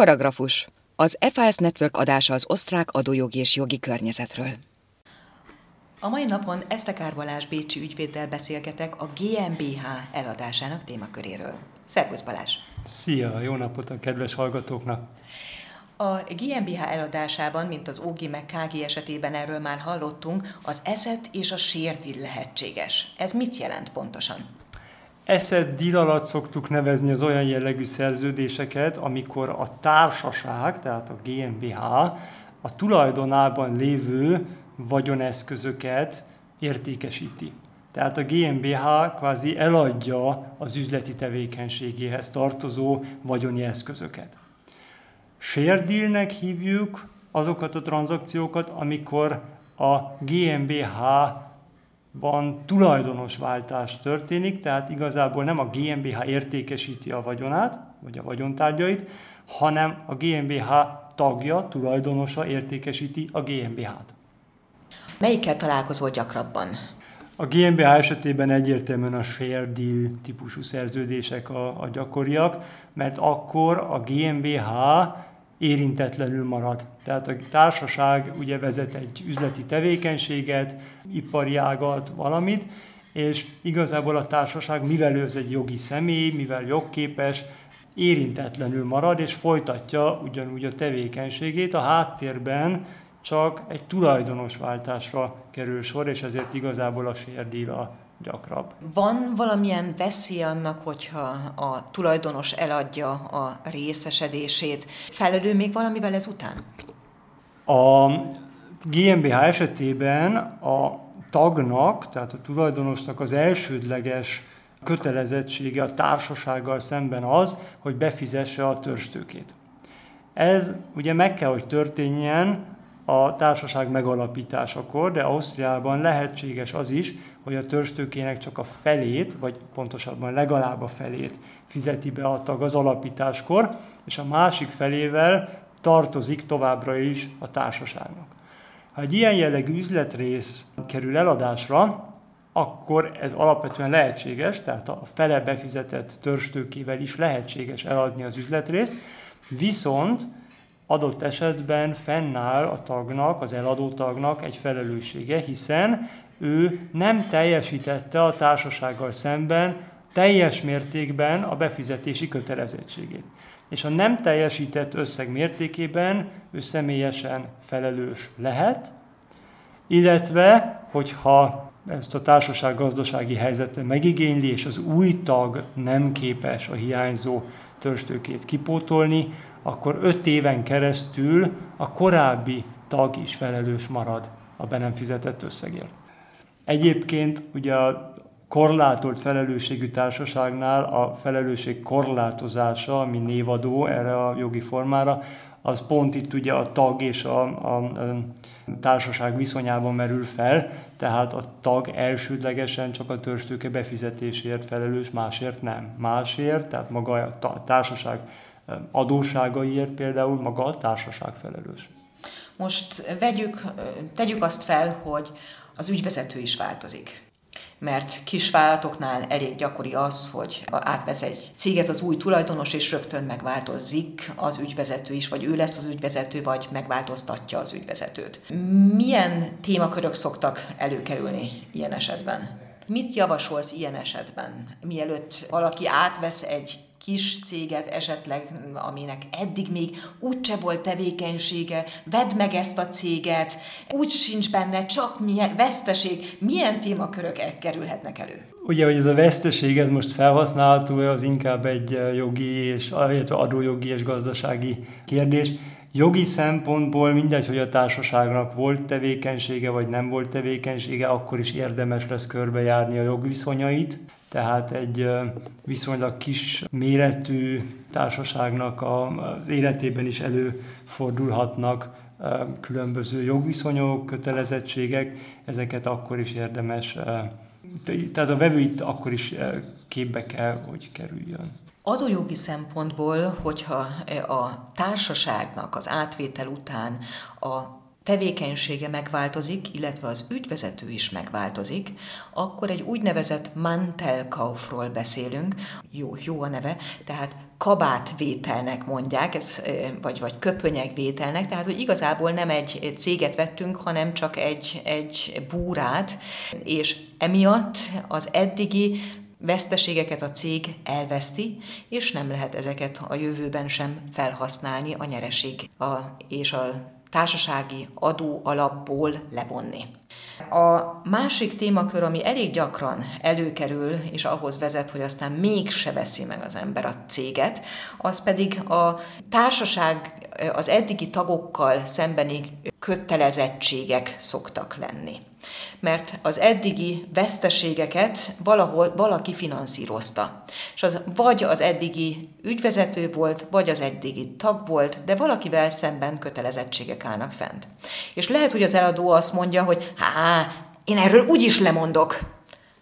Paragrafus. Az FAS Network adása az osztrák adójogi és jogi környezetről. A mai napon Esztekár Balázs Bécsi ügyvéddel beszélgetek a GmbH eladásának témaköréről. Szervusz Balázs! Szia! Jó napot a kedves hallgatóknak! A GmbH eladásában, mint az OG meg KG esetében erről már hallottunk, az eszet és a sérdil lehetséges. Ez mit jelent pontosan? Eszed díl alatt szoktuk nevezni az olyan jellegű szerződéseket, amikor a társaság, tehát a GmbH a tulajdonában lévő vagyoneszközöket értékesíti. Tehát a GmbH kvázi eladja az üzleti tevékenységéhez tartozó vagyoni eszközöket. Share dealnek hívjuk azokat a tranzakciókat, amikor a GmbH-ban tulajdonos váltás történik, tehát igazából nem a GmbH értékesíti a vagyonát, vagy a vagyontárgyait, hanem a GmbH tagja, tulajdonosa értékesíti a GmbH-t. Melyikkel találkozol gyakrabban? A GmbH esetében egyértelműen a share deal típusú szerződések a, a gyakoriak, mert akkor a GmbH érintetlenül marad. Tehát a társaság ugye vezet egy üzleti tevékenységet, ipari ágat, valamit, és igazából a társaság, mivel ő egy jogi személy, mivel jogképes, érintetlenül marad, és folytatja ugyanúgy a tevékenységét. A háttérben csak egy tulajdonosváltásra kerül sor, és ezért igazából a sérdíla gyakrabb. Van valamilyen veszély annak, hogyha a tulajdonos eladja a részesedését? Felelő még valamivel ezután? A GmbH esetében a tagnak, tehát a tulajdonosnak az elsődleges kötelezettsége a társasággal szemben az, hogy befizesse a törstőkét. Ez ugye meg kell, hogy történjen a társaság megalapításakor, de Ausztriában lehetséges az is, hogy a törstőkének csak a felét, vagy pontosabban legalább a felét fizeti be a tag az alapításkor, és a másik felével tartozik továbbra is a társaságnak. Ha egy ilyen jellegű üzletrész kerül eladásra, akkor ez alapvetően lehetséges, tehát a fele befizetett törstőkével is lehetséges eladni az üzletrészt, viszont adott esetben fennáll a tagnak, az eladó tagnak egy felelőssége, hiszen ő nem teljesítette a társasággal szemben teljes mértékben a befizetési kötelezettségét. És a nem teljesített összeg mértékében ő személyesen felelős lehet, illetve, hogyha ezt a társaság gazdasági helyzete megigényli, és az új tag nem képes a hiányzó törstőkét kipótolni, akkor öt éven keresztül a korábbi tag is felelős marad a be nem fizetett összegért. Egyébként ugye a korlátolt felelősségű társaságnál a felelősség korlátozása, ami névadó erre a jogi formára, az pont itt ugye a tag és a, a, a társaság viszonyában merül fel, tehát a tag elsődlegesen csak a törstőke befizetésért felelős, másért nem. Másért, tehát maga a társaság adósságaiért például maga a társaság felelős. Most vegyük, tegyük azt fel, hogy az ügyvezető is változik. Mert kisvállalatoknál elég gyakori az, hogy átvesz egy céget az új tulajdonos, és rögtön megváltozik az ügyvezető is, vagy ő lesz az ügyvezető, vagy megváltoztatja az ügyvezetőt. Milyen témakörök szoktak előkerülni ilyen esetben? Mit javasolsz ilyen esetben, mielőtt valaki átvesz egy kis céget esetleg, aminek eddig még úgyse volt tevékenysége, vedd meg ezt a céget, úgy sincs benne, csak veszteség, milyen témakörök e- kerülhetnek elő? Ugye, hogy ez a veszteség, ez most felhasználható, az inkább egy jogi, és, illetve adójogi és gazdasági kérdés. Jogi szempontból mindegy, hogy a társaságnak volt tevékenysége, vagy nem volt tevékenysége, akkor is érdemes lesz körbejárni a jogviszonyait tehát egy viszonylag kis méretű társaságnak az életében is előfordulhatnak különböző jogviszonyok, kötelezettségek, ezeket akkor is érdemes, tehát a vevő itt akkor is képbe kell, hogy kerüljön. Adójogi szempontból, hogyha a társaságnak az átvétel után a tevékenysége megváltozik, illetve az ügyvezető is megváltozik, akkor egy úgynevezett Mantelkaufról beszélünk, jó, jó a neve, tehát kabátvételnek mondják, ez, vagy, vagy köpönyegvételnek, tehát hogy igazából nem egy céget vettünk, hanem csak egy, egy búrát, és emiatt az eddigi veszteségeket a cég elveszti, és nem lehet ezeket a jövőben sem felhasználni a nyereség a, és a társasági adó alapból levonni. A másik témakör, ami elég gyakran előkerül, és ahhoz vezet, hogy aztán mégse veszi meg az ember a céget, az pedig a társaság az eddigi tagokkal szembeni kötelezettségek szoktak lenni. Mert az eddigi veszteségeket valahol valaki finanszírozta. És az vagy az eddigi ügyvezető volt, vagy az eddigi tag volt, de valakivel szemben kötelezettségek állnak fent. És lehet, hogy az eladó azt mondja, hogy há, én erről úgy is lemondok.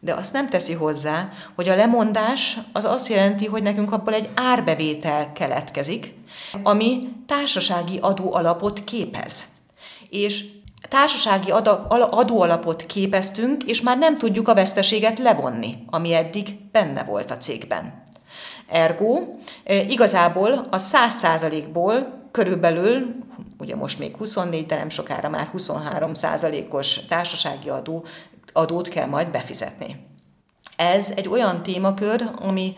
De azt nem teszi hozzá, hogy a lemondás az azt jelenti, hogy nekünk abból egy árbevétel keletkezik, ami társasági adóalapot képez. És társasági adóalapot képeztünk, és már nem tudjuk a veszteséget levonni, ami eddig benne volt a cégben. Ergo, e, igazából a 100%-ból körülbelül, ugye most még 24, de nem sokára már 23 os társasági adó, adót kell majd befizetni. Ez egy olyan témakör, ami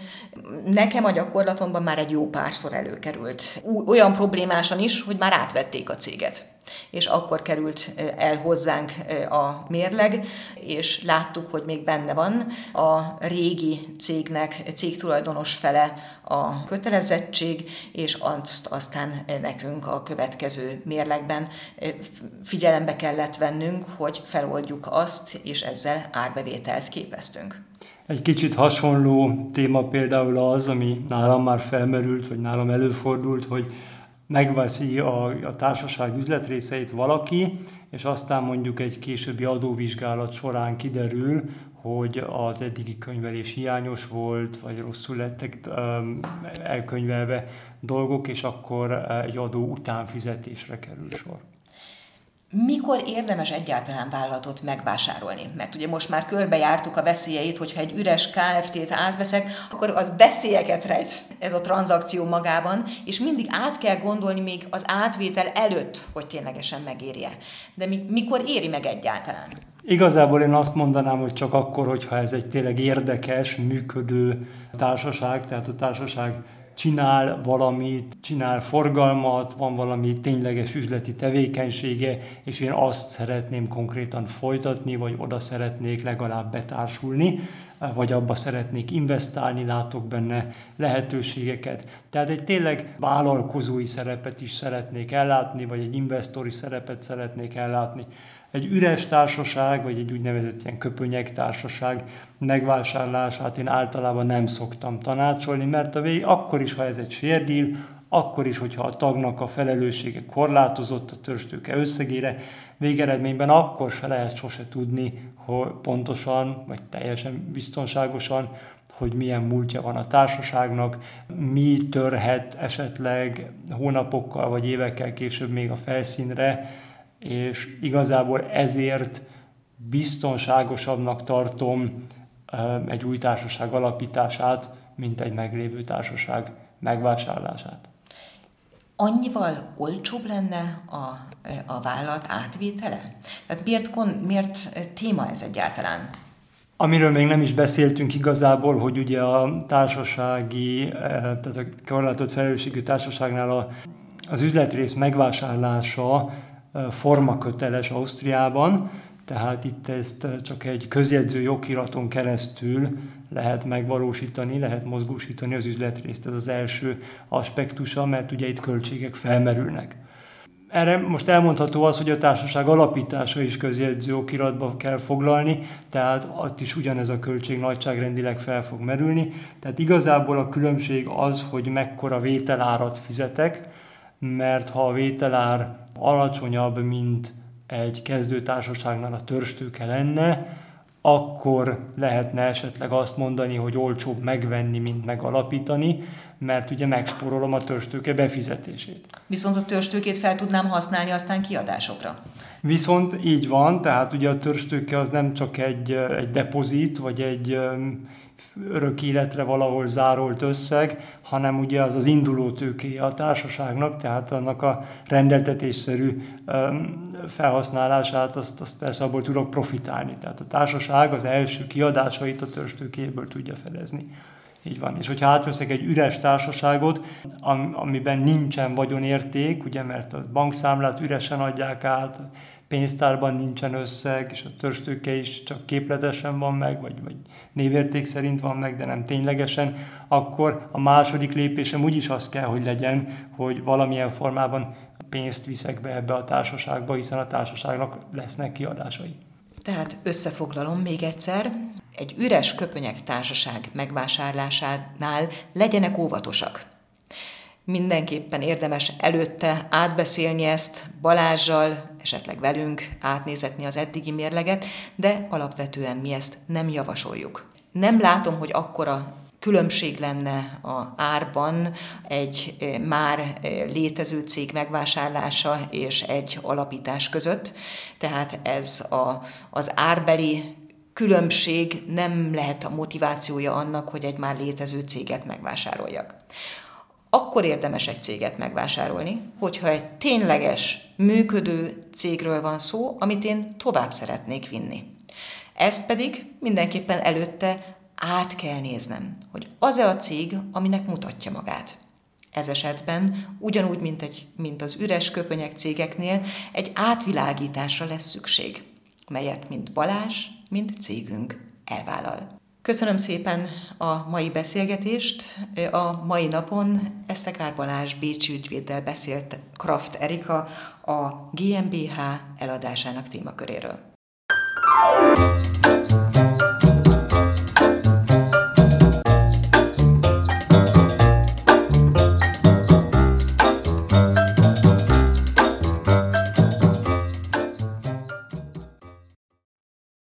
nekem a gyakorlatomban már egy jó párszor előkerült. Olyan problémásan is, hogy már átvették a céget. És akkor került el hozzánk a mérleg, és láttuk, hogy még benne van a régi cégnek, cégtulajdonos fele a kötelezettség, és azt aztán nekünk a következő mérlegben figyelembe kellett vennünk, hogy feloldjuk azt, és ezzel árbevételt képeztünk. Egy kicsit hasonló téma például az, ami nálam már felmerült, vagy nálam előfordult, hogy megveszi a, a társaság üzletrészeit valaki, és aztán mondjuk egy későbbi adóvizsgálat során kiderül, hogy az eddigi könyvelés hiányos volt, vagy rosszul lettek um, elkönyvelve dolgok, és akkor egy adó utánfizetésre kerül sor. Mikor érdemes egyáltalán vállalatot megvásárolni? Mert ugye most már körbejártuk a veszélyeit, hogyha egy üres KFT-t átveszek, akkor az veszélyeket rejt ez a tranzakció magában, és mindig át kell gondolni még az átvétel előtt, hogy ténylegesen megérje. De mikor éri meg egyáltalán? Igazából én azt mondanám, hogy csak akkor, hogyha ez egy tényleg érdekes, működő társaság, tehát a társaság csinál valamit, csinál forgalmat, van valami tényleges üzleti tevékenysége, és én azt szeretném konkrétan folytatni, vagy oda szeretnék legalább betársulni, vagy abba szeretnék investálni, látok benne lehetőségeket. Tehát egy tényleg vállalkozói szerepet is szeretnék ellátni, vagy egy investori szerepet szeretnék ellátni egy üres társaság, vagy egy úgynevezett ilyen köpönyek társaság megvásárlását én általában nem szoktam tanácsolni, mert a vég, akkor is, ha ez egy sérdíl, akkor is, hogyha a tagnak a felelőssége korlátozott a törstőke összegére, végeredményben akkor se lehet sose tudni, hogy pontosan, vagy teljesen biztonságosan, hogy milyen múltja van a társaságnak, mi törhet esetleg hónapokkal vagy évekkel később még a felszínre, és igazából ezért biztonságosabbnak tartom egy új társaság alapítását, mint egy meglévő társaság megvásárlását. Annyival olcsóbb lenne a, a vállalat átvétele? Tehát miért, miért téma ez egyáltalán? Amiről még nem is beszéltünk igazából, hogy ugye a társasági, tehát a korlátott felelősségű társaságnál a, az üzletrész megvásárlása formaköteles Ausztriában, tehát itt ezt csak egy közjegyző jogiraton keresztül lehet megvalósítani, lehet mozgósítani az üzletrészt. Ez az első aspektusa, mert ugye itt költségek felmerülnek. Erre most elmondható az, hogy a társaság alapítása is közjegyző okiratba kell foglalni, tehát ott is ugyanez a költség nagyságrendileg fel fog merülni. Tehát igazából a különbség az, hogy mekkora vételárat fizetek, mert ha a vételár alacsonyabb, mint egy kezdőtársaságnál a törstőke lenne, akkor lehetne esetleg azt mondani, hogy olcsóbb megvenni, mint megalapítani, mert ugye megspórolom a törstőke befizetését. Viszont a törstőkét fel tudnám használni aztán kiadásokra. Viszont így van, tehát ugye a törstőke az nem csak egy, egy depozit, vagy egy örök életre valahol zárolt összeg, hanem ugye az az induló tőkéje a társaságnak, tehát annak a rendeltetésszerű felhasználását, azt, azt persze abból tudok profitálni. Tehát a társaság az első kiadásait a törstőkéből tudja fedezni. Így van. És hogyha átveszek egy üres társaságot, amiben nincsen vagyonérték, ugye, mert a bankszámlát üresen adják át, pénztárban nincsen összeg, és a törstőke is csak képletesen van meg, vagy, vagy névérték szerint van meg, de nem ténylegesen, akkor a második lépésem úgyis az kell, hogy legyen, hogy valamilyen formában pénzt viszek be ebbe a társaságba, hiszen a társaságnak lesznek kiadásai. Tehát összefoglalom még egyszer, egy üres köpönyek társaság megvásárlásánál legyenek óvatosak. Mindenképpen érdemes előtte átbeszélni ezt Balázsjal, esetleg velünk, átnézetni az eddigi mérleget, de alapvetően mi ezt nem javasoljuk. Nem látom, hogy akkora különbség lenne a árban egy már létező cég megvásárlása és egy alapítás között. Tehát ez a, az árbeli különbség nem lehet a motivációja annak, hogy egy már létező céget megvásároljak. Akkor érdemes egy céget megvásárolni, hogyha egy tényleges, működő cégről van szó, amit én tovább szeretnék vinni. Ezt pedig mindenképpen előtte át kell néznem, hogy az-e a cég, aminek mutatja magát. Ez esetben, ugyanúgy, mint, egy, mint az üres köpönyek cégeknél, egy átvilágításra lesz szükség, melyet mind Balázs, mind cégünk elvállal. Köszönöm szépen a mai beszélgetést. A mai napon Eszekár Balázs Bécsi ügyvéddel beszélt Kraft Erika a GmbH eladásának témaköréről.